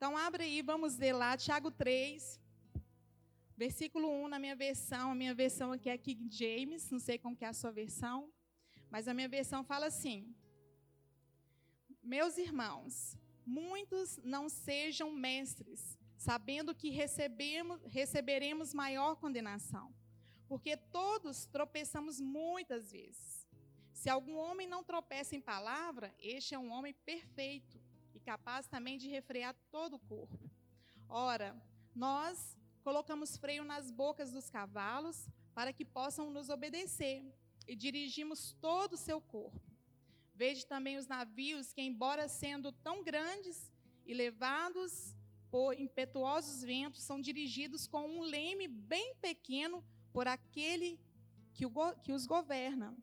Então, abre aí, vamos ler lá, Tiago 3, versículo 1 na minha versão. A minha versão aqui é King James, não sei como que é a sua versão, mas a minha versão fala assim: Meus irmãos, muitos não sejam mestres, sabendo que recebemos, receberemos maior condenação, porque todos tropeçamos muitas vezes. Se algum homem não tropeça em palavra, este é um homem perfeito e capaz também de refrear todo o corpo. Ora, nós colocamos freio nas bocas dos cavalos para que possam nos obedecer e dirigimos todo o seu corpo. Veja também os navios que, embora sendo tão grandes e levados por impetuosos ventos, são dirigidos com um leme bem pequeno por aquele que, os governa.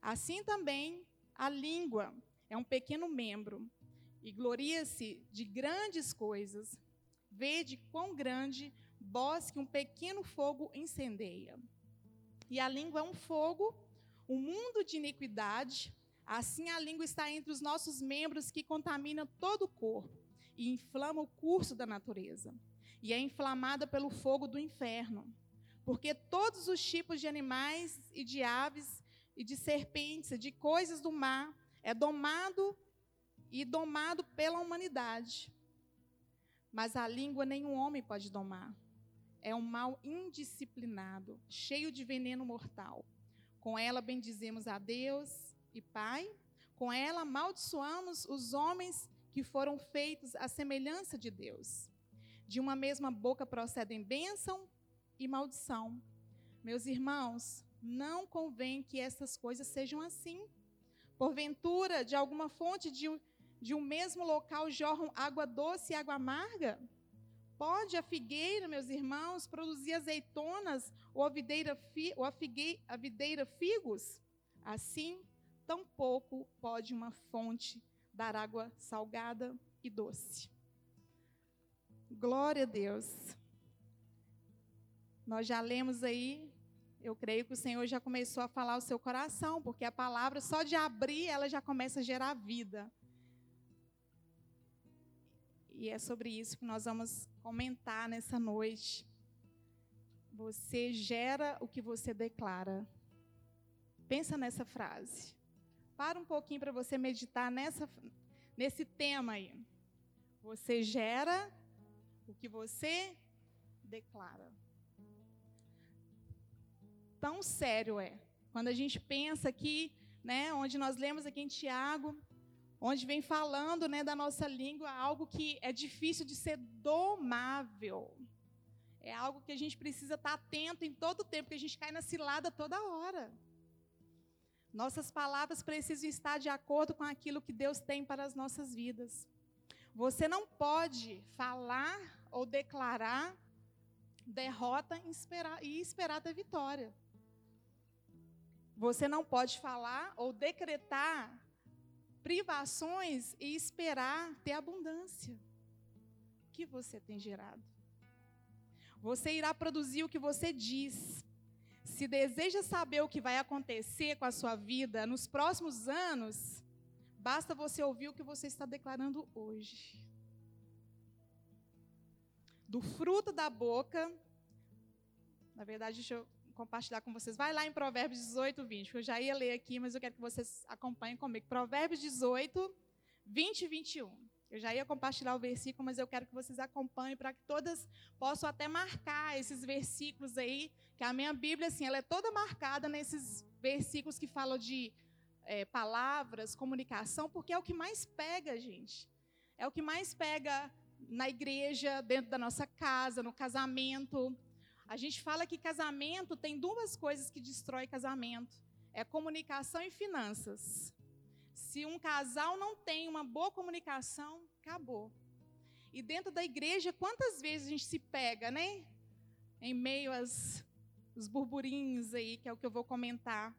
Assim também a língua é um pequeno membro e gloria-se de grandes coisas. Vede quão grande bosque um pequeno fogo incendeia. E a língua é um fogo, um mundo de iniquidade. Assim a língua está entre os nossos membros que contamina todo o corpo e inflama o curso da natureza. E é inflamada pelo fogo do inferno. Porque todos os tipos de animais e de aves e de serpentes, de coisas do mar, é domado e domado pela humanidade. Mas a língua nenhum homem pode domar. É um mal indisciplinado, cheio de veneno mortal. Com ela bendizemos a Deus e Pai, com ela amaldiçoamos os homens que foram feitos à semelhança de Deus. De uma mesma boca procedem bênção e maldição. Meus irmãos, não convém que essas coisas sejam assim. Porventura, de alguma fonte de, de um mesmo local jorram água doce e água amarga? Pode a figueira, meus irmãos, produzir azeitonas ou a videira, ou a, figueira, a videira figos? Assim, tampouco pode uma fonte dar água salgada e doce. Glória a Deus. Nós já lemos aí eu creio que o Senhor já começou a falar o seu coração, porque a palavra, só de abrir, ela já começa a gerar vida. E é sobre isso que nós vamos comentar nessa noite. Você gera o que você declara. Pensa nessa frase. Para um pouquinho para você meditar nessa, nesse tema aí. Você gera o que você declara tão sério é. Quando a gente pensa aqui, né, onde nós lemos aqui em Tiago, onde vem falando, né, da nossa língua, algo que é difícil de ser domável. É algo que a gente precisa estar atento em todo o tempo, porque a gente cai na cilada toda hora. Nossas palavras precisam estar de acordo com aquilo que Deus tem para as nossas vidas. Você não pode falar ou declarar derrota e esperar ter vitória. Você não pode falar ou decretar privações e esperar ter abundância. Que você tem gerado? Você irá produzir o que você diz. Se deseja saber o que vai acontecer com a sua vida nos próximos anos, basta você ouvir o que você está declarando hoje. Do fruto da boca, na verdade, deixa eu compartilhar com vocês. Vai lá em Provérbios 18, 20, que eu já ia ler aqui, mas eu quero que vocês acompanhem comigo. Provérbios 18, 20 e 21. Eu já ia compartilhar o versículo, mas eu quero que vocês acompanhem para que todas possam até marcar esses versículos aí, que a minha Bíblia, assim, ela é toda marcada nesses versículos que falam de é, palavras, comunicação, porque é o que mais pega, gente. É o que mais pega na igreja, dentro da nossa casa, no casamento. A gente fala que casamento tem duas coisas que destrói casamento: é comunicação e finanças. Se um casal não tem uma boa comunicação, acabou. E dentro da igreja, quantas vezes a gente se pega, né? Em meio aos os burburinhos aí, que é o que eu vou comentar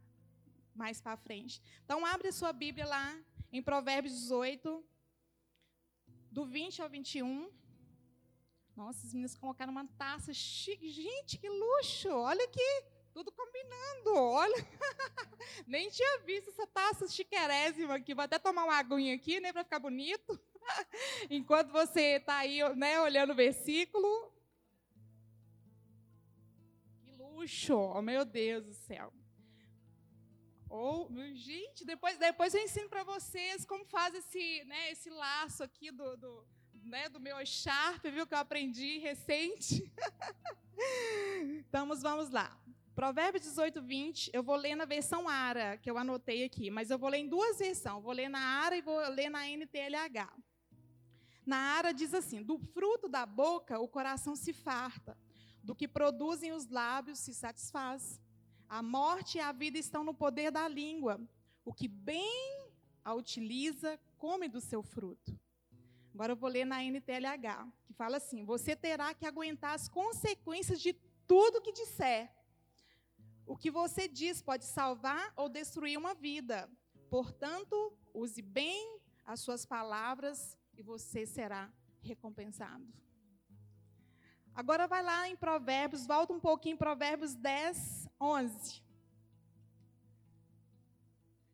mais para frente. Então, abre a sua Bíblia lá em Provérbios 18, do 20 ao 21. Nossa, as meninas colocaram uma taça chique. Gente, que luxo! Olha aqui, tudo combinando. Olha, nem tinha visto essa taça chiquerésima aqui. Vou até tomar uma aguinha aqui, né, para ficar bonito. Enquanto você está aí né, olhando o versículo. Que luxo! Oh, meu Deus do céu. Ou, gente, depois, depois eu ensino para vocês como faz esse, né, esse laço aqui do, do, né, do meu Sharp, viu, que eu aprendi recente. então, vamos lá. Provérbios 18, 20, eu vou ler na versão ARA, que eu anotei aqui, mas eu vou ler em duas versões. Vou ler na ARA e vou ler na NTLH. Na ARA diz assim: Do fruto da boca o coração se farta, do que produzem os lábios se satisfaz. A morte e a vida estão no poder da língua. O que bem a utiliza, come do seu fruto. Agora eu vou ler na NTLH, que fala assim: Você terá que aguentar as consequências de tudo que disser o que você diz pode salvar ou destruir uma vida. Portanto, use bem as suas palavras e você será recompensado. Agora vai lá em Provérbios, volta um pouquinho em Provérbios 10, 11.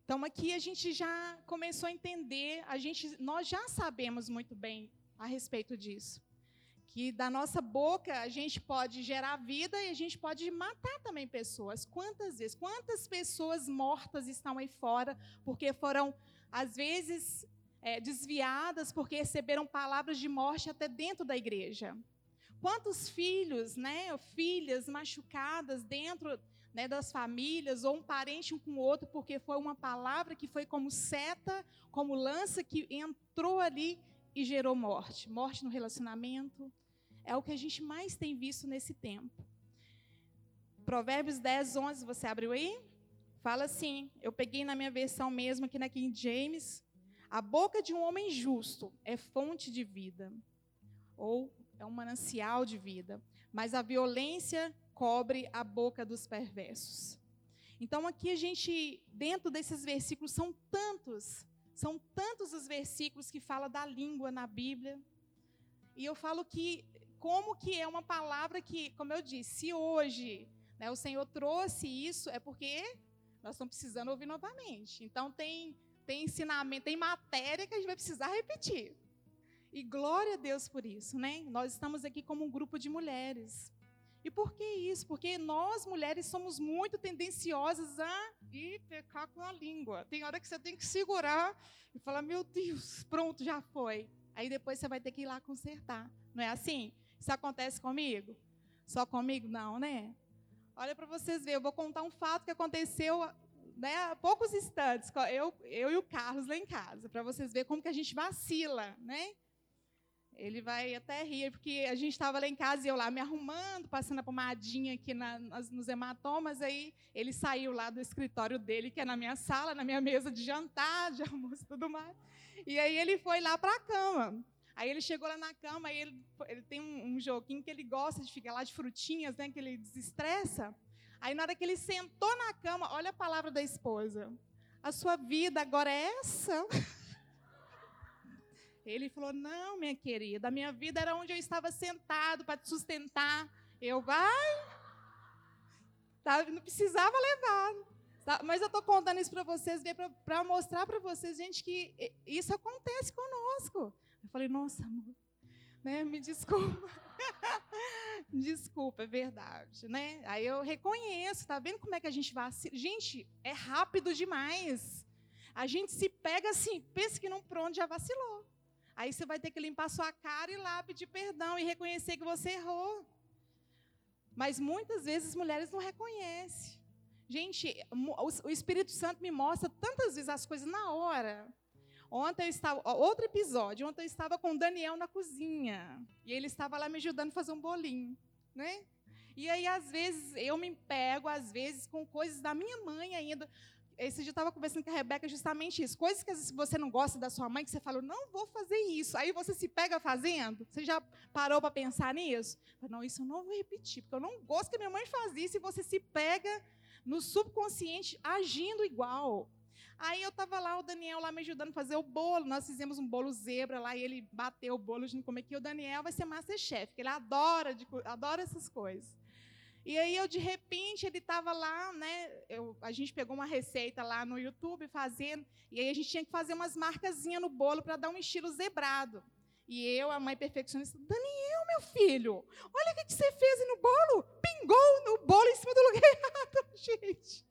Então aqui a gente já começou a entender, a gente, nós já sabemos muito bem a respeito disso que da nossa boca a gente pode gerar vida e a gente pode matar também pessoas. Quantas vezes? Quantas pessoas mortas estão aí fora porque foram, às vezes, é, desviadas porque receberam palavras de morte até dentro da igreja? Quantos filhos, né, filhas machucadas dentro né, das famílias ou um parente um com o outro porque foi uma palavra que foi como seta, como lança que entrou ali e gerou morte. Morte no relacionamento, é o que a gente mais tem visto nesse tempo. Provérbios 10, 11, você abriu aí? Fala assim, eu peguei na minha versão mesmo, aqui na King James. A boca de um homem justo é fonte de vida, ou é um manancial de vida, mas a violência cobre a boca dos perversos. Então, aqui a gente, dentro desses versículos, são tantos, são tantos os versículos que falam da língua na Bíblia. E eu falo que como que é uma palavra que, como eu disse, se hoje né, o Senhor trouxe isso, é porque nós estamos precisando ouvir novamente. Então tem, tem ensinamento, tem matéria que a gente vai precisar repetir. E glória a Deus por isso, né? Nós estamos aqui como um grupo de mulheres. E por que isso? Porque nós, mulheres, somos muito tendenciosas a ir pecar com a língua. Tem hora que você tem que segurar e falar, meu Deus, pronto, já foi. Aí depois você vai ter que ir lá consertar. Não é assim? Isso acontece comigo? Só comigo? Não, né? Olha para vocês verem, eu vou contar um fato que aconteceu né, há poucos instantes, eu, eu e o Carlos lá em casa, para vocês verem como que a gente vacila, né? Ele vai até rir, porque a gente estava lá em casa e eu lá me arrumando, passando a pomadinha aqui na, nas, nos hematomas, aí ele saiu lá do escritório dele, que é na minha sala, na minha mesa de jantar, de almoço e tudo mais. E aí ele foi lá para a cama. Aí ele chegou lá na cama e ele, ele tem um, um, joguinho que ele gosta de ficar lá de frutinhas, né? Que ele desestressa. Aí na hora que ele sentou na cama, olha a palavra da esposa. A sua vida agora é essa? Ele falou: Não, minha querida, a minha vida era onde eu estava sentado para te sustentar. Eu, vai. Tá, não precisava levar. Tá, mas eu estou contando isso para vocês, para mostrar para vocês, gente, que isso acontece conosco. Eu falei, nossa, amor, né? Me desculpa. desculpa, é verdade, né? Aí eu reconheço, tá vendo como é que a gente vacila? Gente, é rápido demais. A gente se pega assim, pensa que não pronto já vacilou. Aí você vai ter que limpar sua cara e lá pedir perdão e reconhecer que você errou. Mas muitas vezes as mulheres não reconhecem. Gente, o Espírito Santo me mostra tantas vezes as coisas na hora. Ontem eu estava, outro episódio, ontem eu estava com o Daniel na cozinha. E ele estava lá me ajudando a fazer um bolinho, né? E aí, às vezes, eu me pego, às vezes, com coisas da minha mãe ainda. Esse dia eu estava conversando com a Rebeca justamente isso. Coisas que às vezes você não gosta da sua mãe, que você fala, não vou fazer isso. Aí você se pega fazendo. Você já parou para pensar nisso? Não, isso eu não vou repetir, porque eu não gosto que minha mãe faz isso. E você se pega no subconsciente agindo igual. Aí eu estava lá, o Daniel lá me ajudando a fazer o bolo. Nós fizemos um bolo zebra lá e ele bateu o bolo, a gente comeu aqui. O Daniel vai ser masterchef, que ele adora, de, adora essas coisas. E aí eu de repente ele estava lá, né? Eu, a gente pegou uma receita lá no YouTube fazendo, e aí a gente tinha que fazer umas marcazinhas no bolo para dar um estilo zebrado. E eu, a mãe perfeccionista, Daniel, meu filho, olha o que, você fez no bolo. Pingou no bolo em cima do lugar errado. Gente,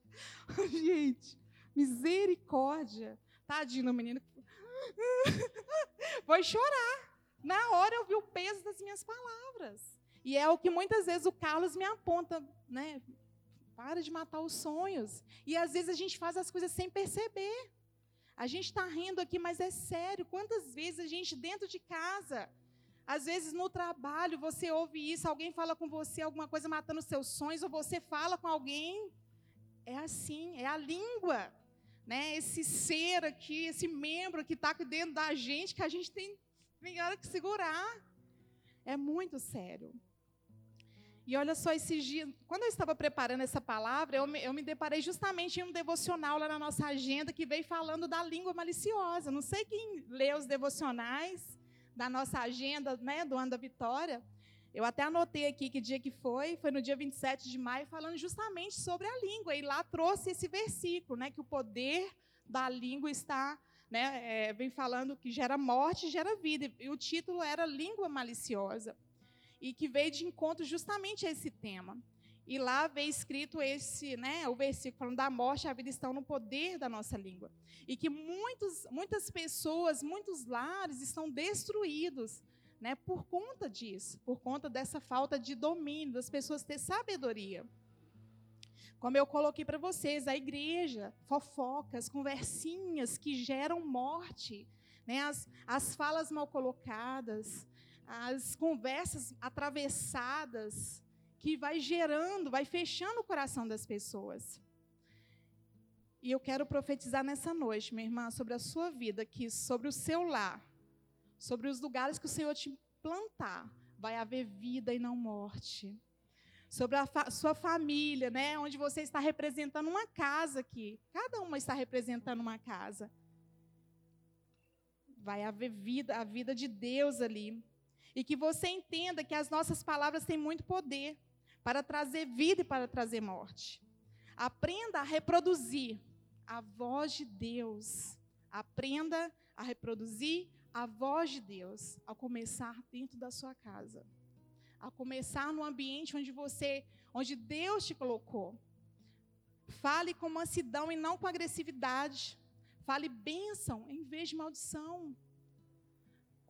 gente, misericórdia. Tadinho do menino. Vou chorar. Na hora eu vi o peso das minhas palavras. E é o que muitas vezes o Carlos me aponta, né? Para de matar os sonhos. E às vezes a gente faz as coisas sem perceber. A gente está rindo aqui, mas é sério. Quantas vezes a gente dentro de casa, às vezes no trabalho, você ouve isso, alguém fala com você alguma coisa matando seus sonhos, ou você fala com alguém. É assim, é a língua. Né? Esse ser aqui, esse membro que está dentro da gente, que a gente tem, tem que segurar. É muito sério. E olha só, esses dias, quando eu estava preparando essa palavra, eu me, eu me deparei justamente em um devocional lá na nossa agenda que veio falando da língua maliciosa. Não sei quem lê os devocionais da nossa agenda, né, do Ano da Vitória. Eu até anotei aqui que dia que foi, foi no dia 27 de maio, falando justamente sobre a língua. E lá trouxe esse versículo, né, que o poder da língua está, né, é, vem falando que gera morte gera vida. E o título era Língua Maliciosa e que veio de encontro justamente a esse tema. E lá veio escrito esse, né, o versículo falando da morte a vida estão no poder da nossa língua. E que muitos, muitas pessoas, muitos lares estão destruídos né, por conta disso, por conta dessa falta de domínio, das pessoas ter sabedoria. Como eu coloquei para vocês, a igreja, fofocas, conversinhas que geram morte, né, as, as falas mal colocadas, as conversas atravessadas que vai gerando, vai fechando o coração das pessoas. E eu quero profetizar nessa noite, minha irmã, sobre a sua vida, que sobre o seu lar, sobre os lugares que o Senhor te plantar, vai haver vida e não morte. Sobre a fa sua família, né, onde você está representando uma casa aqui. Cada uma está representando uma casa. Vai haver vida, a vida de Deus ali. E que você entenda que as nossas palavras têm muito poder para trazer vida e para trazer morte. Aprenda a reproduzir a voz de Deus. Aprenda a reproduzir a voz de Deus ao começar dentro da sua casa. A começar no ambiente onde você, onde Deus te colocou. Fale com mansidão e não com agressividade. Fale bênção em vez de maldição.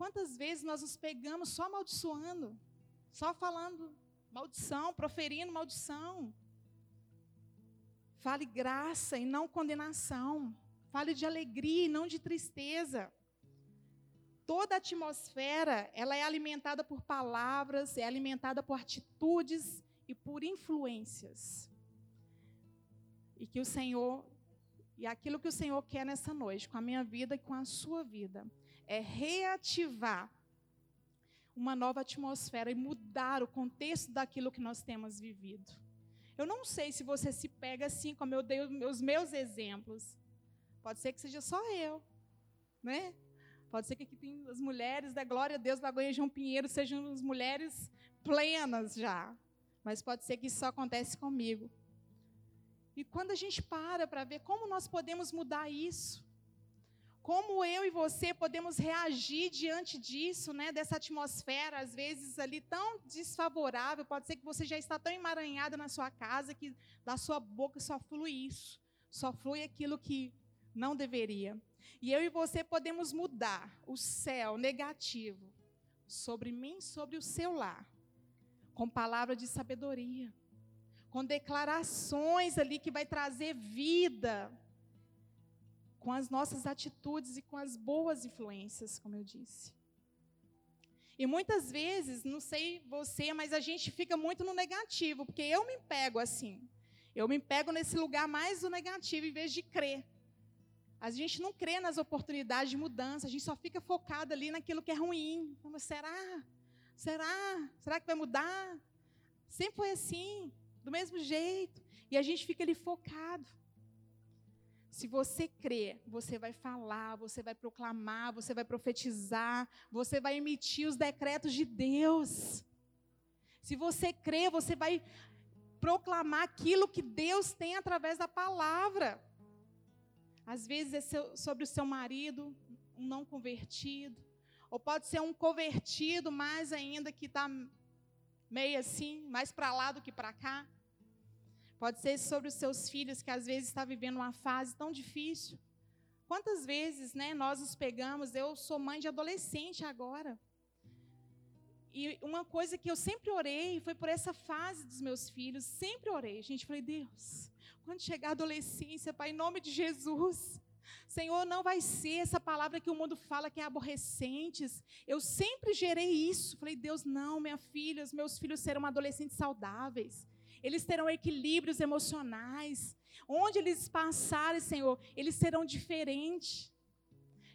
Quantas vezes nós nos pegamos só amaldiçoando, só falando maldição, proferindo maldição? Fale graça e não condenação. Fale de alegria e não de tristeza. Toda a atmosfera, ela é alimentada por palavras, é alimentada por atitudes e por influências. E que o Senhor, e aquilo que o Senhor quer nessa noite, com a minha vida e com a sua vida, é reativar uma nova atmosfera e mudar o contexto daquilo que nós temos vivido. Eu não sei se você se pega assim, como eu dei os meus exemplos. Pode ser que seja só eu, né? Pode ser que aqui tem as mulheres da glória a Deus, Lagoinha João Pinheiro, sejam as mulheres plenas já. Mas pode ser que isso só acontece comigo. E quando a gente para para ver como nós podemos mudar isso, como eu e você podemos reagir diante disso, né, dessa atmosfera, às vezes ali tão desfavorável, pode ser que você já está tão emaranhada na sua casa que da sua boca só flui isso, só flui aquilo que não deveria. E eu e você podemos mudar o céu negativo sobre mim, sobre o seu lar, com palavra de sabedoria, com declarações ali que vai trazer vida, com as nossas atitudes e com as boas influências, como eu disse. E muitas vezes, não sei você, mas a gente fica muito no negativo, porque eu me pego assim. Eu me pego nesse lugar mais do negativo em vez de crer. A gente não crê nas oportunidades de mudança, a gente só fica focado ali naquilo que é ruim. Então, será? Será? Será que vai mudar? Sempre foi assim, do mesmo jeito. E a gente fica ali focado. Se você crê, você vai falar, você vai proclamar, você vai profetizar, você vai emitir os decretos de Deus. Se você crê, você vai proclamar aquilo que Deus tem através da palavra. Às vezes é sobre o seu marido, um não convertido. Ou pode ser um convertido, mais ainda, que está meio assim, mais para lá do que para cá. Pode ser sobre os seus filhos, que às vezes está vivendo uma fase tão difícil. Quantas vezes né, nós nos pegamos, eu sou mãe de adolescente agora. E uma coisa que eu sempre orei foi por essa fase dos meus filhos, sempre orei. Gente, falei, Deus, quando chegar a adolescência, Pai, em nome de Jesus, Senhor, não vai ser essa palavra que o mundo fala que é aborrecentes. Eu sempre gerei isso. Falei, Deus, não, minha filha, os meus filhos serão adolescentes saudáveis. Eles terão equilíbrios emocionais. Onde eles passarem, Senhor, eles serão diferentes.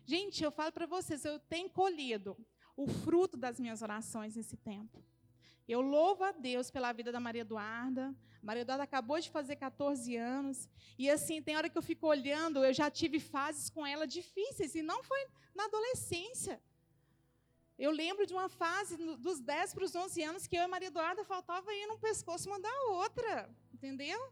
Gente, eu falo para vocês, eu tenho colhido o fruto das minhas orações nesse tempo. Eu louvo a Deus pela vida da Maria Eduarda. Maria Eduarda acabou de fazer 14 anos. E assim, tem hora que eu fico olhando, eu já tive fases com ela difíceis, e não foi na adolescência. Eu lembro de uma fase dos 10 para os 11 anos que eu e Maria Eduarda faltava ir num pescoço uma da outra. Entendeu?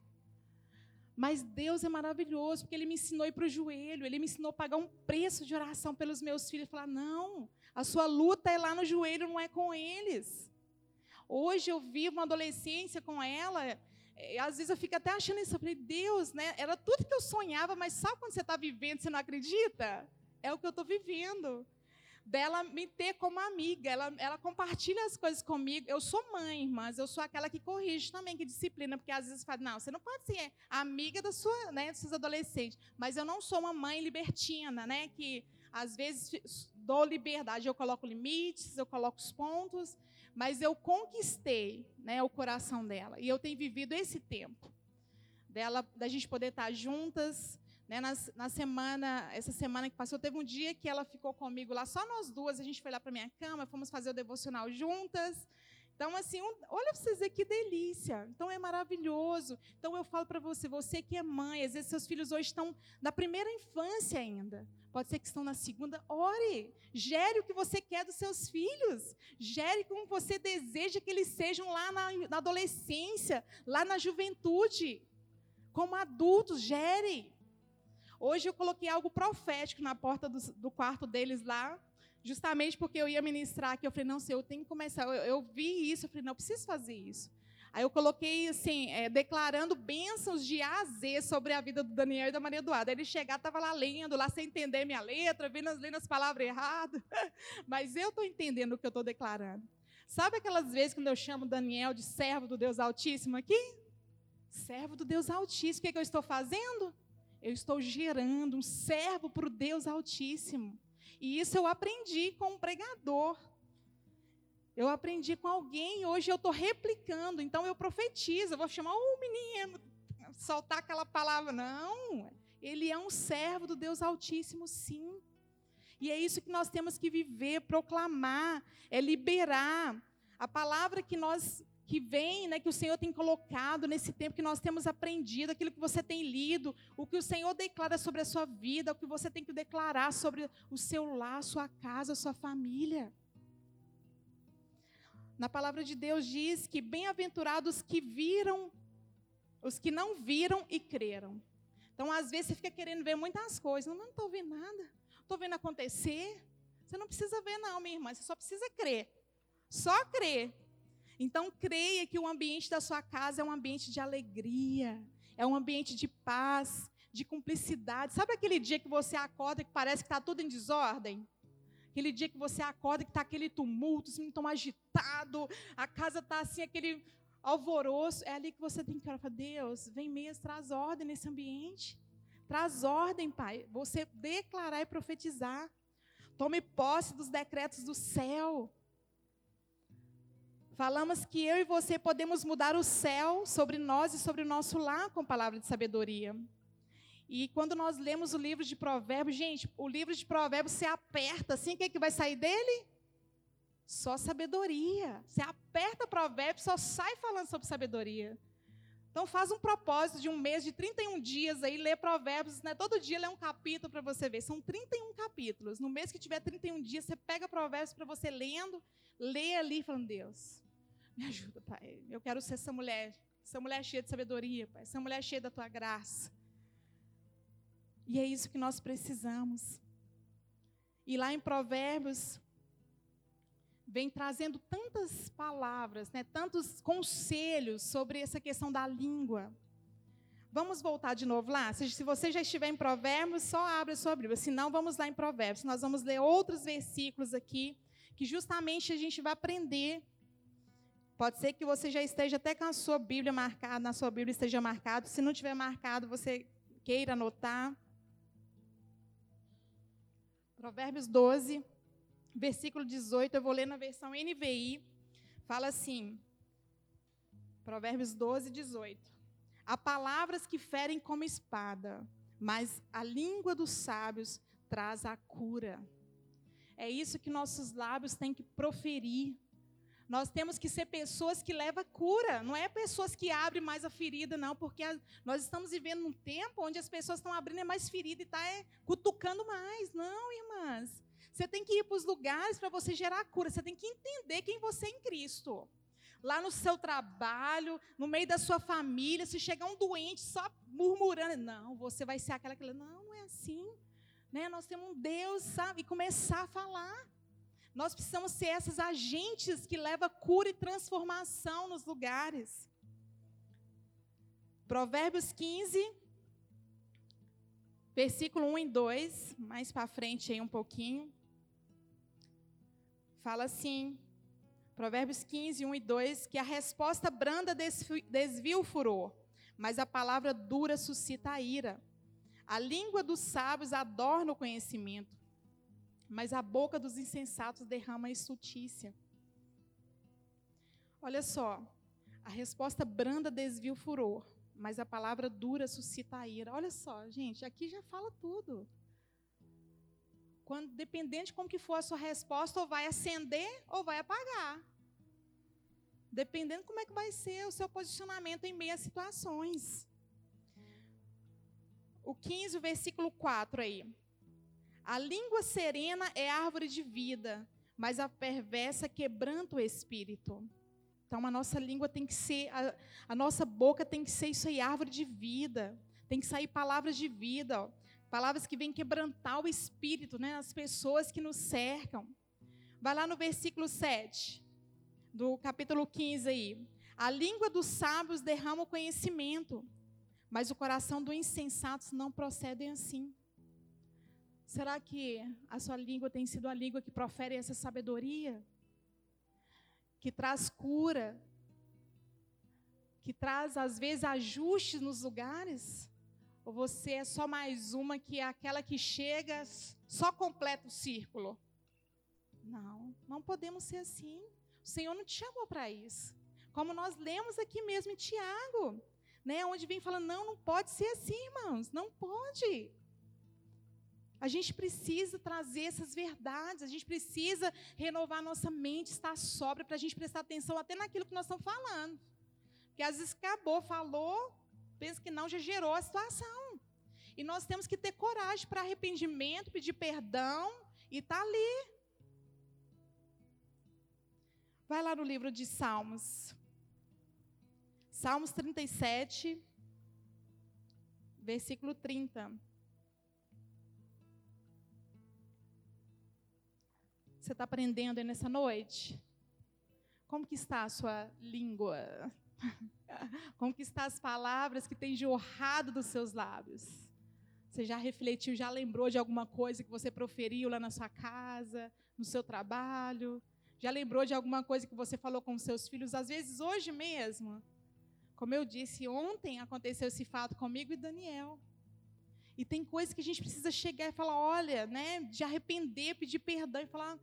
Mas Deus é maravilhoso, porque Ele me ensinou a ir para o joelho, Ele me ensinou a pagar um preço de oração pelos meus filhos. Falar, não, a sua luta é lá no joelho, não é com eles. Hoje eu vivo uma adolescência com ela, e, às vezes eu fico até achando isso, eu falei, Deus, né? Era tudo que eu sonhava, mas sabe quando você está vivendo, você não acredita? É o que eu estou vivendo dela me ter como amiga. Ela, ela compartilha as coisas comigo. Eu sou mãe, mas eu sou aquela que corrige também, que disciplina, porque às vezes fala, não, você não pode ser amiga da sua, né, dos seus adolescentes. Mas eu não sou uma mãe libertina, né, que às vezes dou liberdade, eu coloco limites, eu coloco os pontos, mas eu conquistei, né, o coração dela. E eu tenho vivido esse tempo dela, da gente poder estar juntas, né, na, na, semana, essa semana que passou, teve um dia que ela ficou comigo lá, só nós duas, a gente foi lá para minha cama, fomos fazer o devocional juntas. Então, assim, um, olha para vocês que delícia. Então, é maravilhoso. Então, eu falo para você, você que é mãe, às vezes seus filhos hoje estão na primeira infância ainda. Pode ser que estão na segunda. Ore. Gere o que você quer dos seus filhos. Gere como você deseja que eles sejam lá na, na adolescência, lá na juventude. Como adultos, gere. Hoje eu coloquei algo profético na porta do, do quarto deles lá, justamente porque eu ia ministrar aqui. Eu falei, não, Senhor, eu tenho que começar. Eu, eu vi isso, eu falei, não, eu preciso fazer isso. Aí eu coloquei assim, é, declarando bênçãos de A a Z sobre a vida do Daniel e da Maria Eduarda. Ele chegar, estava lá lendo, lá sem entender minha letra, vendo as, lendo as palavras erradas. Mas eu estou entendendo o que eu estou declarando. Sabe aquelas vezes quando eu chamo Daniel de servo do Deus Altíssimo aqui? Servo do Deus Altíssimo. O que, é que eu estou fazendo? Eu estou gerando um servo para o Deus Altíssimo. E isso eu aprendi com um pregador. Eu aprendi com alguém, hoje eu estou replicando. Então eu profetizo, eu vou chamar o menino, soltar aquela palavra. Não, ele é um servo do Deus Altíssimo, sim. E é isso que nós temos que viver, proclamar, é liberar. A palavra que nós que vem, né, que o Senhor tem colocado nesse tempo que nós temos aprendido, aquilo que você tem lido, o que o Senhor declara sobre a sua vida, o que você tem que declarar sobre o seu lar, a sua casa, a sua família. Na palavra de Deus diz que bem-aventurados que viram, os que não viram e creram. Então, às vezes, você fica querendo ver muitas coisas. Não, não estou vendo nada. Estou vendo acontecer. Você não precisa ver, não, minha irmã. Você só precisa crer. Só crer então, creia que o ambiente da sua casa é um ambiente de alegria, é um ambiente de paz, de cumplicidade. Sabe aquele dia que você acorda que parece que está tudo em desordem? Aquele dia que você acorda que está aquele tumulto, assim, tão agitado, a casa está assim, aquele alvoroço. É ali que você tem que para Deus, vem mesmo, traz ordem nesse ambiente. Traz ordem, Pai. Você declarar e profetizar. Tome posse dos decretos do céu. Falamos que eu e você podemos mudar o céu sobre nós e sobre o nosso lar com palavra de sabedoria. E quando nós lemos o livro de Provérbios, gente, o livro de Provérbios você aperta assim, o que, é que vai sair dele? Só sabedoria. Você aperta Provérbios, só sai falando sobre sabedoria. Então faz um propósito de um mês, de 31 dias aí, lê Provérbios, né? Todo dia lê um capítulo para você ver. São 31 capítulos. No mês que tiver 31 dias, você pega Provérbios para você lendo, lê ali falando, Deus, me ajuda, Pai. Eu quero ser essa mulher Essa mulher cheia de sabedoria, Pai. Essa mulher cheia da tua graça. E é isso que nós precisamos. E lá em Provérbios, vem trazendo tantas palavras, né, tantos conselhos sobre essa questão da língua. Vamos voltar de novo lá? Se, se você já estiver em Provérbios, só abre a sua Bíblia. Se não, vamos lá em Provérbios. Nós vamos ler outros versículos aqui, que justamente a gente vai aprender. Pode ser que você já esteja até com a sua Bíblia marcada, na sua Bíblia esteja marcado. Se não tiver marcado, você queira anotar. Provérbios 12, versículo 18, eu vou ler na versão NVI. Fala assim: Provérbios 12, 18. Há palavras que ferem como espada, mas a língua dos sábios traz a cura. É isso que nossos lábios têm que proferir. Nós temos que ser pessoas que levam cura, não é pessoas que abrem mais a ferida, não, porque nós estamos vivendo num tempo onde as pessoas estão abrindo mais ferida e estão tá, é, cutucando mais. Não, irmãs. Você tem que ir para os lugares para você gerar cura. Você tem que entender quem você é em Cristo. Lá no seu trabalho, no meio da sua família, se chegar um doente só murmurando, não, você vai ser aquela que. Não, não é assim. Né? Nós temos um Deus, sabe? E começar a falar. Nós precisamos ser esses agentes que levam cura e transformação nos lugares. Provérbios 15, versículo 1 e 2, mais para frente aí um pouquinho. Fala assim, Provérbios 15, 1 e 2, que a resposta branda desvia o furor, mas a palavra dura suscita a ira. A língua dos sábios adorna o conhecimento, mas a boca dos insensatos derrama estultícia. Olha só, a resposta branda desvia o furor, mas a palavra dura suscita a ira. Olha só, gente, aqui já fala tudo. Quando, dependendo de como que for a sua resposta, ou vai acender ou vai apagar. Dependendo como é que vai ser o seu posicionamento em meio a situações. O 15, o versículo 4 aí. A língua serena é árvore de vida, mas a perversa quebranta o espírito. Então a nossa língua tem que ser, a, a, nossa boca tem que ser isso aí, árvore de vida. Tem que sair palavras de vida, ó, palavras que vêm quebrantar o espírito, né, as pessoas que nos cercam. Vai lá no versículo 7, do capítulo 15 aí. A língua dos sábios derrama o conhecimento, mas o coração do insensato não procede assim. Será que a sua língua tem sido a língua que profere essa sabedoria? Que traz cura? Que traz, às vezes, ajustes nos lugares? Ou você é só mais uma que é aquela que chega, só completa o círculo? Não, não podemos ser assim. O Senhor não te chamou para isso. Como nós lemos aqui mesmo em Tiago, né, onde vem falando, não, não pode ser assim, irmãos, não pode. A gente precisa trazer essas verdades, a gente precisa renovar nossa mente, estar sóbria, para a gente prestar atenção até naquilo que nós estamos falando. Porque às vezes acabou, falou, pensa que não, já gerou a situação. E nós temos que ter coragem para arrependimento, pedir perdão e tá ali. Vai lá no livro de Salmos. Salmos 37, versículo 30. Você está aprendendo aí nessa noite? Como que está a sua língua? Como que estão as palavras que têm jorrado dos seus lábios? Você já refletiu, já lembrou de alguma coisa que você proferiu lá na sua casa, no seu trabalho? Já lembrou de alguma coisa que você falou com seus filhos, às vezes hoje mesmo? Como eu disse, ontem aconteceu esse fato comigo e Daniel. E tem coisas que a gente precisa chegar e falar, olha, né, de arrepender, pedir perdão e falar,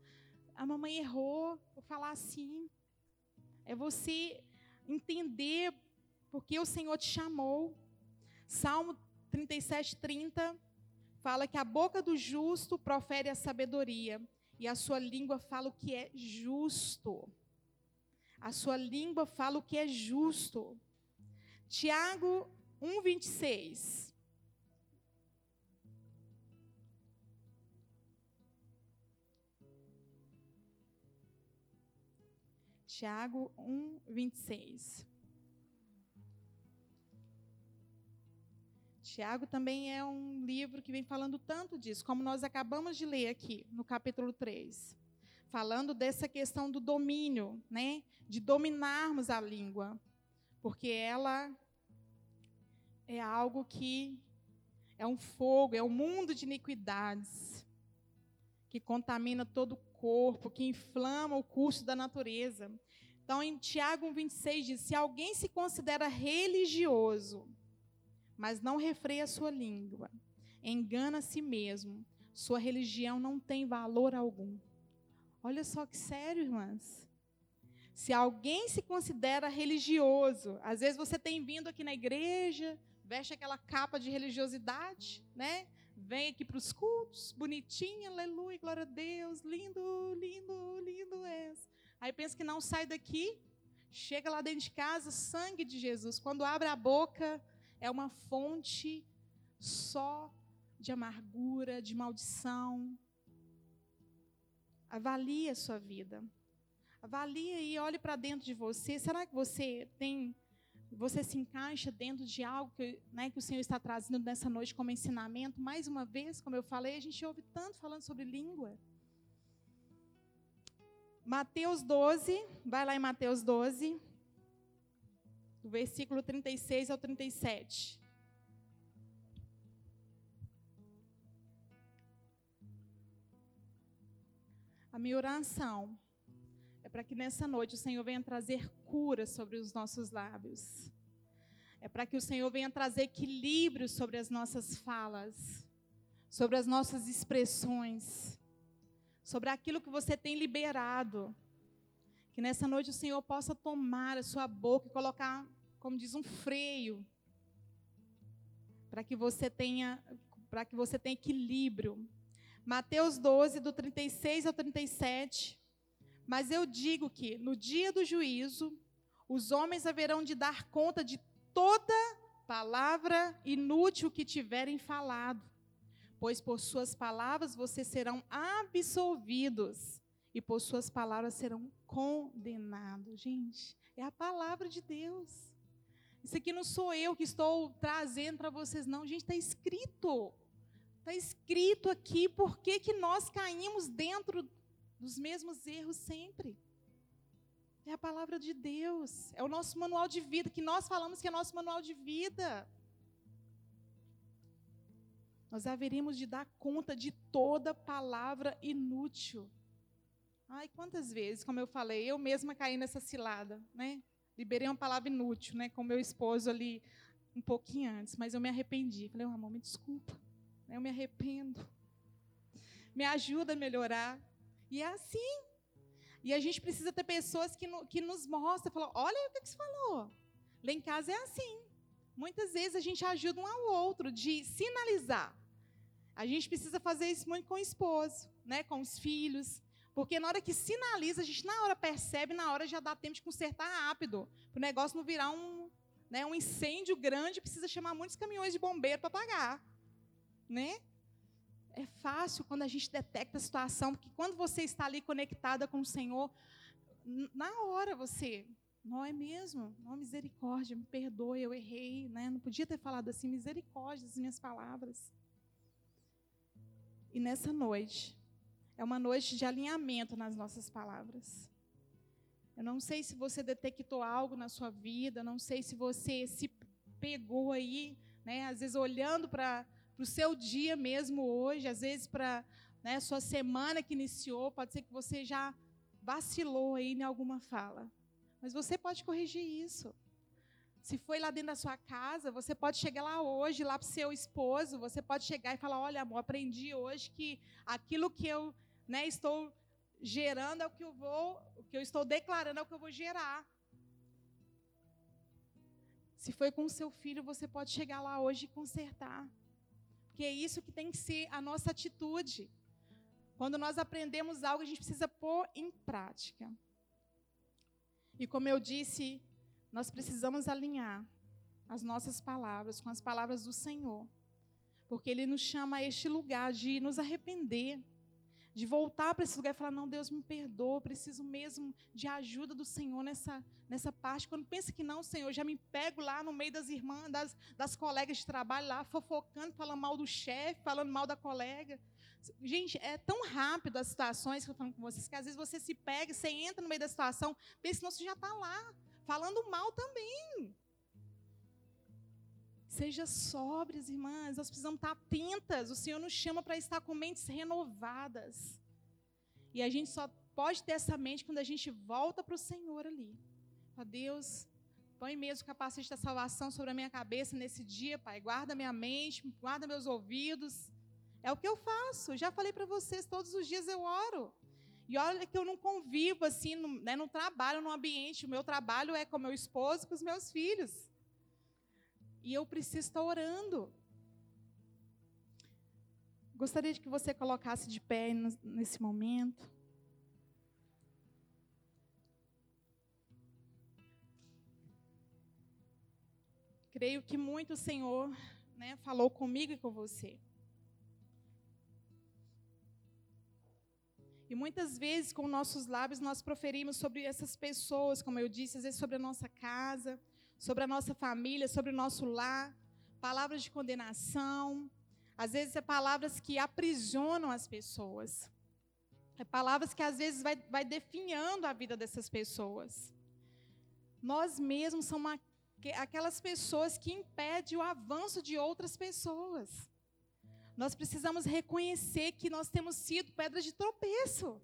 a mamãe errou, vou falar assim. É você entender porque o Senhor te chamou. Salmo 37, 30 fala que a boca do justo profere a sabedoria e a sua língua fala o que é justo. A sua língua fala o que é justo. Tiago 1, 26. Tiago 1, 26. Tiago também é um livro que vem falando tanto disso, como nós acabamos de ler aqui no capítulo 3. Falando dessa questão do domínio, né? De dominarmos a língua. Porque ela é algo que é um fogo, é um mundo de iniquidades que contamina todo o corpo, que inflama o curso da natureza. Então, em Tiago 26 diz: se alguém se considera religioso, mas não refreia sua língua, engana a si mesmo, sua religião não tem valor algum. Olha só que sério, irmãs. Se alguém se considera religioso, às vezes você tem vindo aqui na igreja, veste aquela capa de religiosidade, né? Vem aqui para os cultos, bonitinha, aleluia, glória a Deus, lindo, lindo, lindo és. Aí pensa que não sai daqui, chega lá dentro de casa, sangue de Jesus. Quando abre a boca, é uma fonte só de amargura, de maldição. Avalie a sua vida. Avalie e olhe para dentro de você. Será que você tem você se encaixa dentro de algo que, né, que o Senhor está trazendo nessa noite como ensinamento. Mais uma vez, como eu falei, a gente ouve tanto falando sobre língua. Mateus 12, vai lá em Mateus 12, do versículo 36 ao 37. A minha oração é para que nessa noite o Senhor venha trazer cura sobre os nossos lábios. É para que o Senhor venha trazer equilíbrio sobre as nossas falas, sobre as nossas expressões, sobre aquilo que você tem liberado. Que nessa noite o Senhor possa tomar a sua boca e colocar, como diz, um freio para que você tenha para que você tenha equilíbrio. Mateus 12 do 36 ao 37 mas eu digo que no dia do juízo, os homens haverão de dar conta de toda palavra inútil que tiverem falado, pois por suas palavras vocês serão absolvidos e por suas palavras serão condenados. Gente, é a palavra de Deus. Isso aqui não sou eu que estou trazendo para vocês, não. Gente, está escrito. Está escrito aqui por que nós caímos dentro dos mesmos erros sempre. É a palavra de Deus, é o nosso manual de vida, que nós falamos que é nosso manual de vida. Nós haveríamos de dar conta de toda palavra inútil. Ai, quantas vezes, como eu falei, eu mesma caí nessa cilada, né? Liberei uma palavra inútil, né, com meu esposo ali um pouquinho antes, mas eu me arrependi. Falei, oh, amor, me desculpa, eu me arrependo. Me ajuda a melhorar. E é assim. E a gente precisa ter pessoas que, no, que nos mostram, falam, olha o que, que você falou. Lá em casa é assim. Muitas vezes a gente ajuda um ao outro de sinalizar. A gente precisa fazer isso muito com o esposo, né, com os filhos. Porque na hora que sinaliza, a gente na hora percebe, na hora já dá tempo de consertar rápido. Para o negócio não virar um, né, um incêndio grande, precisa chamar muitos caminhões de bombeiro para apagar. Né? É fácil quando a gente detecta a situação, porque quando você está ali conectada com o Senhor, na hora você, não é mesmo? Não, misericórdia, me perdoe, eu errei, né? não podia ter falado assim, misericórdia das minhas palavras. E nessa noite, é uma noite de alinhamento nas nossas palavras. Eu não sei se você detectou algo na sua vida, não sei se você se pegou aí, né, às vezes olhando para o seu dia mesmo hoje, às vezes para né, sua semana que iniciou, pode ser que você já vacilou aí em alguma fala. Mas você pode corrigir isso. Se foi lá dentro da sua casa, você pode chegar lá hoje, lá para o seu esposo, você pode chegar e falar: olha, amor, aprendi hoje que aquilo que eu né, estou gerando é o que eu vou, o que eu estou declarando é o que eu vou gerar. Se foi com o seu filho, você pode chegar lá hoje e consertar. Porque é isso que tem que ser a nossa atitude. Quando nós aprendemos algo, a gente precisa pôr em prática. E como eu disse, nós precisamos alinhar as nossas palavras com as palavras do Senhor. Porque Ele nos chama a este lugar de nos arrepender, de voltar para esse lugar e falar: não, Deus me perdoa, preciso mesmo de ajuda do Senhor nessa, nessa parte. Quando pensa que não, Senhor, já me pego lá no meio das irmãs, das, das colegas de trabalho, lá fofocando, falando mal do chefe, falando mal da colega. Gente, é tão rápido as situações que eu estou falando com vocês, que às vezes você se pega, você entra no meio da situação, pensa que você já está lá, falando mal também. Seja sóbrias, irmãs. Nós precisamos estar atentas. O Senhor nos chama para estar com mentes renovadas. E a gente só pode ter essa mente quando a gente volta para o Senhor ali. Ó Deus, põe mesmo o capacete da salvação sobre a minha cabeça nesse dia, Pai. Guarda minha mente, guarda meus ouvidos. É o que eu faço. Já falei para vocês, todos os dias eu oro. E olha que eu não convivo assim, no, né, no trabalho, no ambiente. O meu trabalho é com meu esposo, com os meus filhos. E eu preciso estar orando. Gostaria de que você colocasse de pé nesse momento. Creio que muito o Senhor né, falou comigo e com você. E muitas vezes, com nossos lábios, nós proferimos sobre essas pessoas, como eu disse, às vezes sobre a nossa casa, sobre a nossa família, sobre o nosso lar, palavras de condenação, às vezes é palavras que aprisionam as pessoas. É palavras que às vezes vai, vai definhando a vida dessas pessoas. Nós mesmos somos aquelas pessoas que impedem o avanço de outras pessoas. Nós precisamos reconhecer que nós temos sido pedras de tropeço.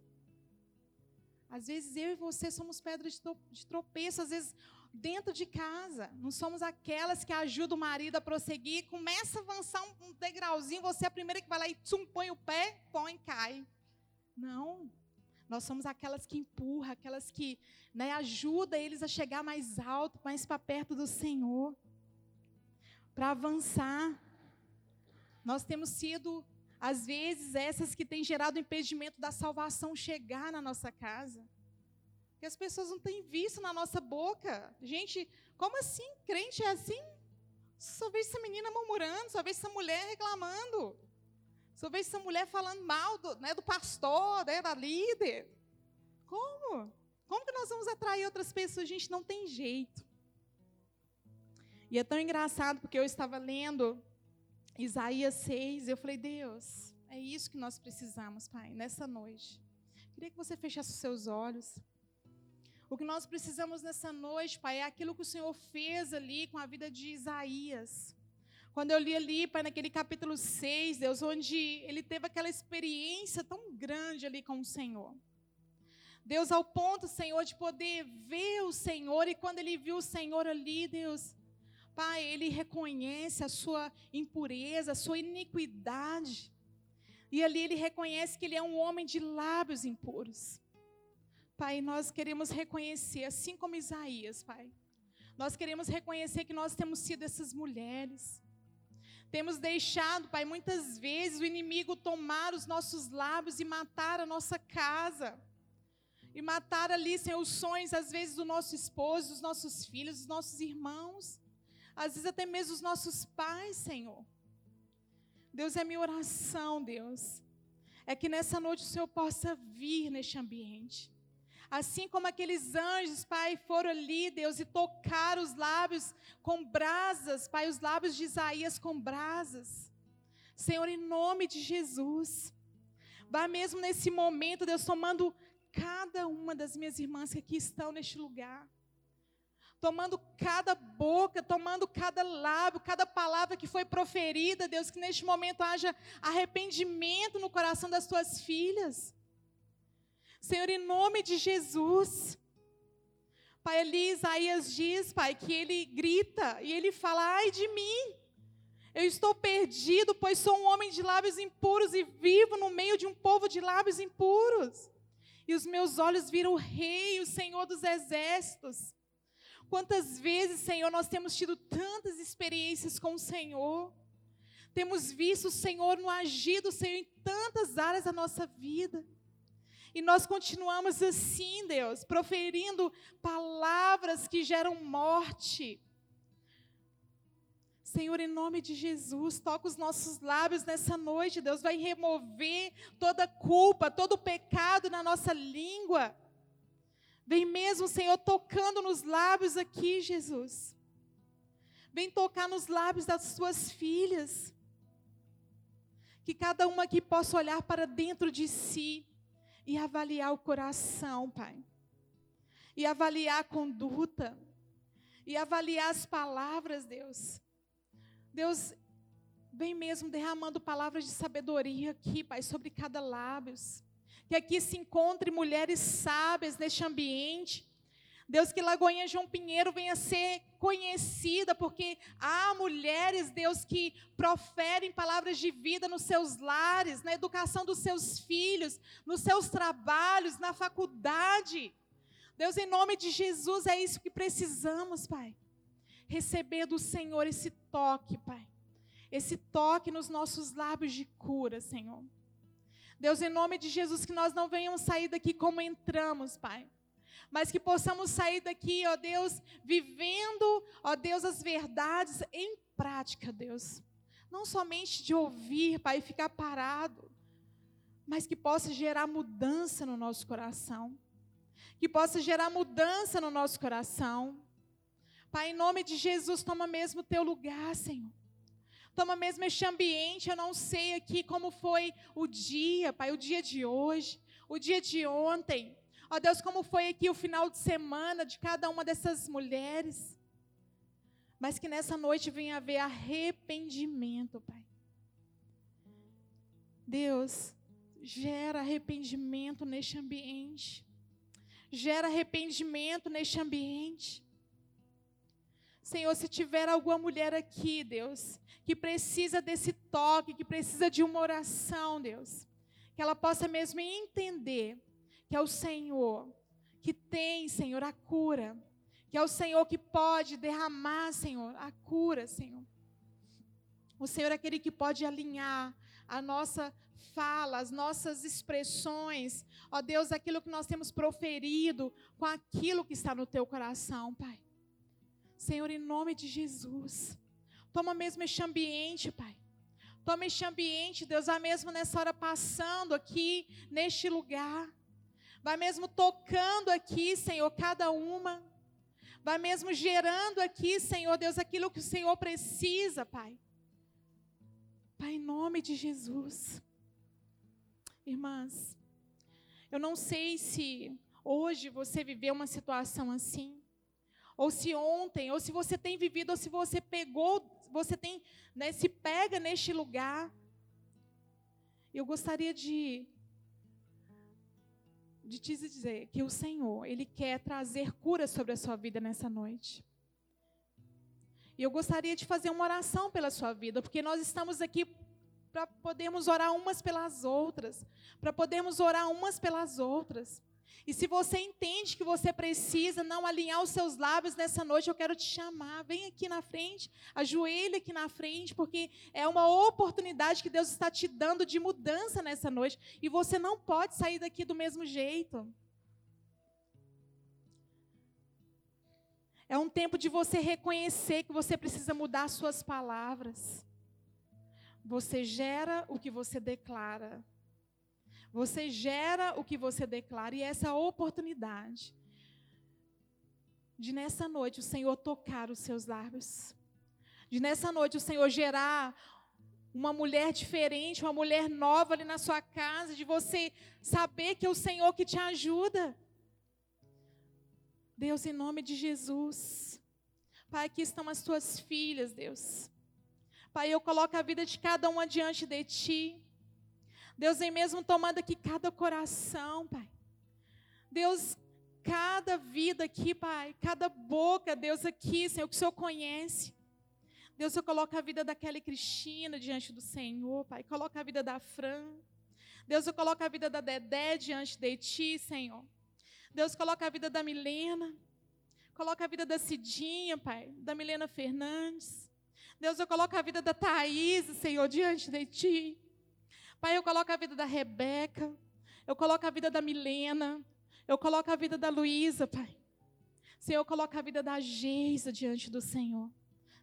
Às vezes eu e você somos pedras de tropeço, às vezes dentro de casa. Não somos aquelas que ajudam o marido a prosseguir. Começa a avançar um, degrauzinho, você é a primeira que vai lá e tsum, põe o pé, põe, cai. Não. Nós somos aquelas que empurram, aquelas que né, ajudam eles a chegar mais alto, mais para perto do Senhor. Para avançar. Nós temos sido, às vezes, essas que têm gerado o impedimento da salvação chegar na nossa casa que as pessoas não têm visto na nossa boca. Gente, como assim? Crente é assim? Só vejo essa menina murmurando, só vejo essa mulher reclamando. Só vejo essa mulher falando mal do, né, do pastor, né, da líder. Como? Como que nós vamos atrair outras pessoas? Gente não tem jeito. E é tão engraçado, porque eu estava lendo Isaías 6, e eu falei, Deus, é isso que nós precisamos, Pai, nessa noite. Queria que você fechasse os seus olhos. O que nós precisamos nessa noite, Pai, é aquilo que o Senhor fez ali com a vida de Isaías. Quando eu li ali, Pai, naquele capítulo 6, Deus, onde ele teve aquela experiência tão grande ali com o Senhor. Deus, ao ponto, Senhor, de poder ver o Senhor, e quando ele viu o Senhor ali, Deus, Pai, ele reconhece a sua impureza, a sua iniquidade. E ali ele reconhece que ele é um homem de lábios impuros. Pai, nós queremos reconhecer, assim como Isaías, Pai. Nós queremos reconhecer que nós temos sido essas mulheres. Temos deixado, Pai, muitas vezes o inimigo tomar os nossos lábios e matar a nossa casa. E matar ali, Senhor, os sonhos, às vezes, do nosso esposo, dos nossos filhos, dos nossos irmãos. Às vezes, até mesmo os nossos pais, Senhor. Deus, é minha oração, Deus. É que nessa noite o Senhor possa vir neste ambiente. Assim como aqueles anjos, Pai, foram ali, Deus, e tocaram os lábios com brasas, Pai, os lábios de Isaías com brasas. Senhor, em nome de Jesus. Vá mesmo nesse momento, Deus, tomando cada uma das minhas irmãs que aqui estão neste lugar. Tomando cada boca, tomando cada lábio, cada palavra que foi proferida, Deus, que neste momento haja arrependimento no coração das tuas filhas. Senhor, em nome de Jesus. Pai, ali Isaías diz, Pai, que ele grita e ele fala: ai de mim. Eu estou perdido, pois sou um homem de lábios impuros e vivo no meio de um povo de lábios impuros. E os meus olhos viram o Rei, o Senhor dos exércitos. Quantas vezes, Senhor, nós temos tido tantas experiências com o Senhor. Temos visto o Senhor no agido, Senhor, em tantas áreas da nossa vida. E nós continuamos assim, Deus, proferindo palavras que geram morte. Senhor, em nome de Jesus, toca os nossos lábios nessa noite. Deus vai remover toda culpa, todo pecado na nossa língua. Vem mesmo, Senhor, tocando nos lábios aqui, Jesus. Vem tocar nos lábios das suas filhas. Que cada uma aqui possa olhar para dentro de si e avaliar o coração, Pai. E avaliar a conduta. E avaliar as palavras, Deus. Deus, vem mesmo derramando palavras de sabedoria aqui, Pai, sobre cada lábios. Que aqui se encontre mulheres sábias neste ambiente. Deus, que Lagoinha João Pinheiro venha ser conhecida, porque há mulheres, Deus, que proferem palavras de vida nos seus lares, na educação dos seus filhos, nos seus trabalhos, na faculdade. Deus, em nome de Jesus, é isso que precisamos, Pai receber do Senhor esse toque, Pai. Esse toque nos nossos lábios de cura, Senhor. Deus, em nome de Jesus, que nós não venhamos sair daqui como entramos, Pai. Mas que possamos sair daqui, ó Deus, vivendo, ó Deus, as verdades em prática, Deus. Não somente de ouvir, Pai, ficar parado, mas que possa gerar mudança no nosso coração. Que possa gerar mudança no nosso coração. Pai, em nome de Jesus, toma mesmo o teu lugar, Senhor. Toma mesmo este ambiente. Eu não sei aqui como foi o dia, Pai, o dia de hoje, o dia de ontem. Ó Deus, como foi aqui o final de semana de cada uma dessas mulheres. Mas que nessa noite venha haver arrependimento, Pai. Deus, gera arrependimento neste ambiente. Gera arrependimento neste ambiente. Senhor, se tiver alguma mulher aqui, Deus, que precisa desse toque, que precisa de uma oração, Deus, que ela possa mesmo entender que é o Senhor que tem, Senhor, a cura, que é o Senhor que pode derramar, Senhor, a cura, Senhor. O Senhor é aquele que pode alinhar a nossa fala, as nossas expressões, ó Deus, aquilo que nós temos proferido com aquilo que está no teu coração, Pai. Senhor, em nome de Jesus. Toma mesmo este ambiente, Pai. Toma este ambiente, Deus, vai mesmo nessa hora passando aqui, neste lugar. Vai mesmo tocando aqui, Senhor, cada uma. Vai mesmo gerando aqui, Senhor, Deus, aquilo que o Senhor precisa, Pai. Pai, em nome de Jesus. Irmãs, eu não sei se hoje você viveu uma situação assim ou se ontem, ou se você tem vivido, ou se você pegou, você tem, né, se pega neste lugar. Eu gostaria de de te dizer que o Senhor, ele quer trazer cura sobre a sua vida nessa noite. E eu gostaria de fazer uma oração pela sua vida, porque nós estamos aqui para podermos orar umas pelas outras, para podermos orar umas pelas outras. E se você entende que você precisa não alinhar os seus lábios nessa noite, eu quero te chamar. Vem aqui na frente, ajoelhe aqui na frente, porque é uma oportunidade que Deus está te dando de mudança nessa noite. E você não pode sair daqui do mesmo jeito. É um tempo de você reconhecer que você precisa mudar suas palavras. Você gera o que você declara. Você gera o que você declara e essa oportunidade de nessa noite o Senhor tocar os seus lábios. De nessa noite o Senhor gerar uma mulher diferente, uma mulher nova ali na sua casa, de você saber que é o Senhor que te ajuda. Deus, em nome de Jesus. Pai, aqui estão as tuas filhas, Deus. Pai, eu coloco a vida de cada uma diante de ti. Deus vem mesmo tomando aqui cada coração, Pai. Deus, cada vida aqui, Pai, cada boca, Deus aqui, Senhor, que o Senhor conhece. Deus, eu coloco a vida da Kelly Cristina diante do Senhor, Pai. Coloca a vida da Fran. Deus, eu coloco a vida da Dedé diante de Ti, Senhor. Deus, coloca a vida da Milena. Coloca a vida da Cidinha, Pai. Da Milena Fernandes. Deus, eu coloco a vida da Thaís, Senhor, diante de Ti. Pai, eu coloco a vida da Rebeca, eu coloco a vida da Milena, eu coloco a vida da Luísa, Pai. Senhor, eu coloco a vida da Geisa diante do Senhor.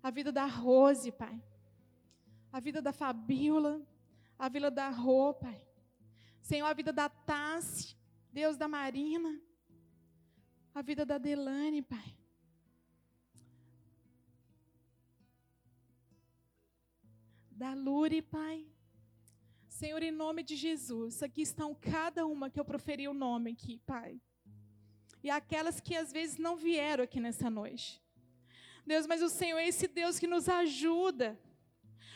a vida da Rose, Pai. A vida da Fabíola, a vida da Rô, Pai. Senhor, a vida da Tassi, Deus da Marina, a vida da Delane, Pai. Da Lure, Pai. Senhor, em nome de Jesus, aqui estão cada uma que eu proferi o nome aqui, Pai. E aquelas que às vezes não vieram aqui nessa noite. Deus, mas o Senhor é esse Deus que nos ajuda.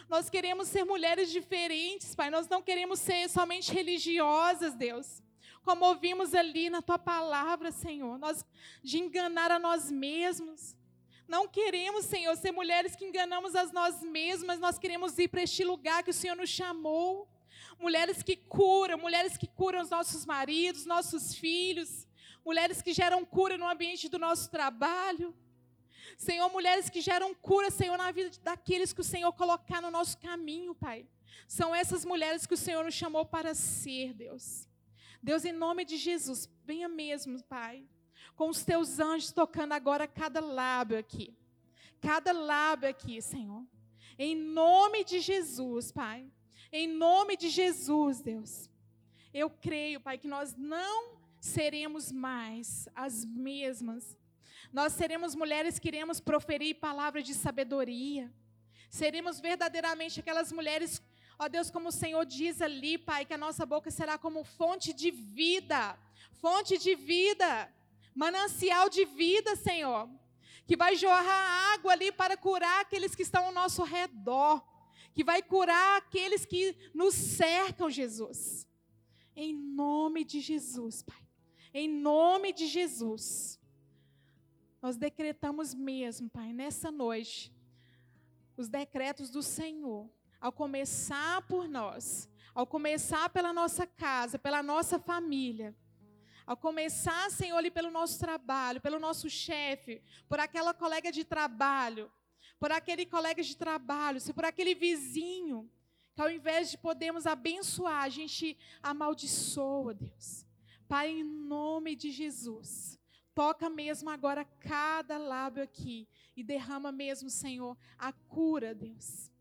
Nós queremos ser mulheres diferentes, Pai. Nós não queremos ser somente religiosas, Deus. Como ouvimos ali na tua palavra, Senhor, nós de enganar a nós mesmos. Não queremos, Senhor, ser mulheres que enganamos a nós mesmas, nós queremos ir para este lugar que o Senhor nos chamou. Mulheres que curam, mulheres que curam os nossos maridos, nossos filhos, mulheres que geram cura no ambiente do nosso trabalho. Senhor, mulheres que geram cura, Senhor, na vida daqueles que o Senhor colocar no nosso caminho, Pai. São essas mulheres que o Senhor nos chamou para ser, Deus. Deus, em nome de Jesus, venha mesmo, Pai, com os teus anjos tocando agora cada lábio aqui. Cada lábio aqui, Senhor. Em nome de Jesus, Pai. Em nome de Jesus, Deus. Eu creio, Pai, que nós não seremos mais as mesmas nós seremos mulheres que iremos proferir palavras de sabedoria. Seremos verdadeiramente aquelas mulheres, ó Deus, como o Senhor diz ali, Pai, que a nossa boca será como fonte de vida. Fonte de vida. Manancial de vida, Senhor. Que vai jorrar água ali para curar aqueles que estão ao nosso redor. Que vai curar aqueles que nos cercam, Jesus. Em nome de Jesus, Pai. Em nome de Jesus. Nós decretamos mesmo, Pai, nessa noite, os decretos do Senhor, ao começar por nós, ao começar pela nossa casa, pela nossa família, ao começar, Senhor, ali pelo nosso trabalho, pelo nosso chefe, por aquela colega de trabalho, por aquele colega de trabalho, se por aquele vizinho, que ao invés de podermos abençoar, a gente amaldiçoa, Deus. Pai, em nome de Jesus. Toca mesmo agora cada lábio aqui e derrama mesmo, Senhor, a cura, Deus.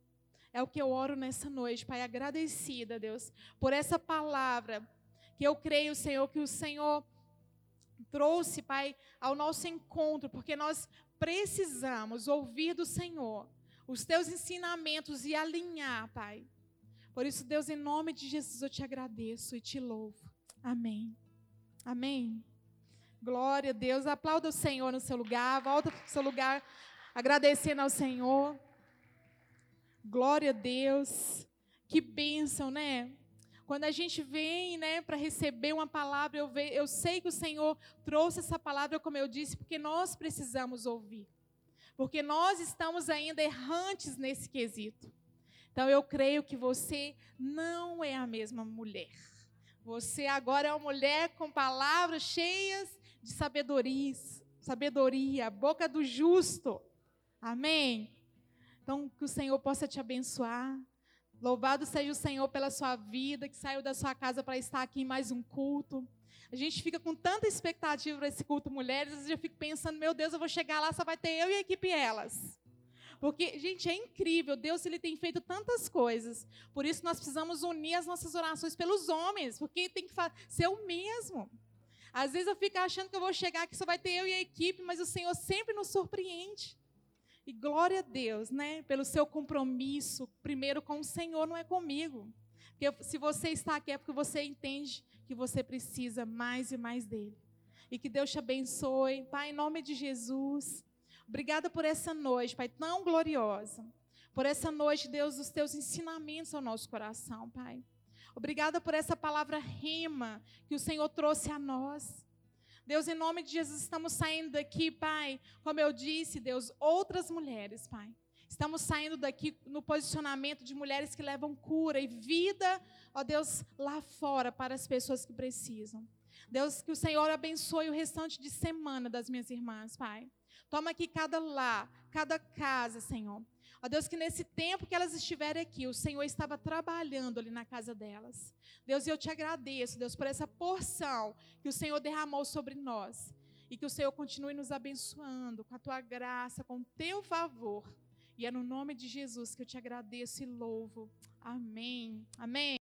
É o que eu oro nessa noite, Pai, agradecida, Deus, por essa palavra que eu creio, Senhor, que o Senhor trouxe, Pai, ao nosso encontro, porque nós precisamos ouvir do Senhor os teus ensinamentos e alinhar, Pai. Por isso, Deus, em nome de Jesus, eu te agradeço e te louvo. Amém. Amém. Glória a Deus. Aplauda o Senhor no seu lugar. Volta para o seu lugar agradecendo ao Senhor. Glória a Deus. Que bênção, né? Quando a gente vem, né, para receber uma palavra, eu, ve, eu sei que o Senhor trouxe essa palavra, como eu disse, porque nós precisamos ouvir. Porque nós estamos ainda errantes nesse quesito. Então eu creio que você não é a mesma mulher. Você agora é uma mulher com palavras cheias de sabedoria, sabedoria, boca do justo. Amém? Então, que o Senhor possa te abençoar. Louvado seja o Senhor pela sua vida, que saiu da sua casa para estar aqui em mais um culto. A gente fica com tanta expectativa para esse culto mulheres, às vezes eu fico pensando, meu Deus, eu vou chegar lá, só vai ter eu e a equipe elas. Porque, gente, é incrível, Deus ele tem feito tantas coisas. Por isso nós precisamos unir as nossas orações pelos homens, porque tem que ser o mesmo. Às vezes eu fico achando que eu vou chegar aqui só vai ter eu e a equipe, mas o Senhor sempre nos surpreende. E glória a Deus, né, pelo seu compromisso, primeiro com o Senhor, não é comigo. Porque se você está aqui é porque você entende que você precisa mais e mais dele. E que Deus te abençoe, Pai, em nome de Jesus. Obrigada por essa noite, Pai, tão gloriosa. Por essa noite, Deus, os teus ensinamentos ao nosso coração, Pai. Obrigada por essa palavra rima que o Senhor trouxe a nós. Deus, em nome de Jesus, estamos saindo daqui, Pai. Como eu disse, Deus, outras mulheres, Pai. Estamos saindo daqui no posicionamento de mulheres que levam cura e vida, ó Deus, lá fora para as pessoas que precisam. Deus, que o Senhor abençoe o restante de semana das minhas irmãs, Pai. Toma aqui cada lar, cada casa, Senhor. Ó Deus, que nesse tempo que elas estiverem aqui, o Senhor estava trabalhando ali na casa delas. Deus, eu te agradeço, Deus, por essa porção que o Senhor derramou sobre nós. E que o Senhor continue nos abençoando com a tua graça, com o teu favor. E é no nome de Jesus que eu te agradeço e louvo. Amém. Amém.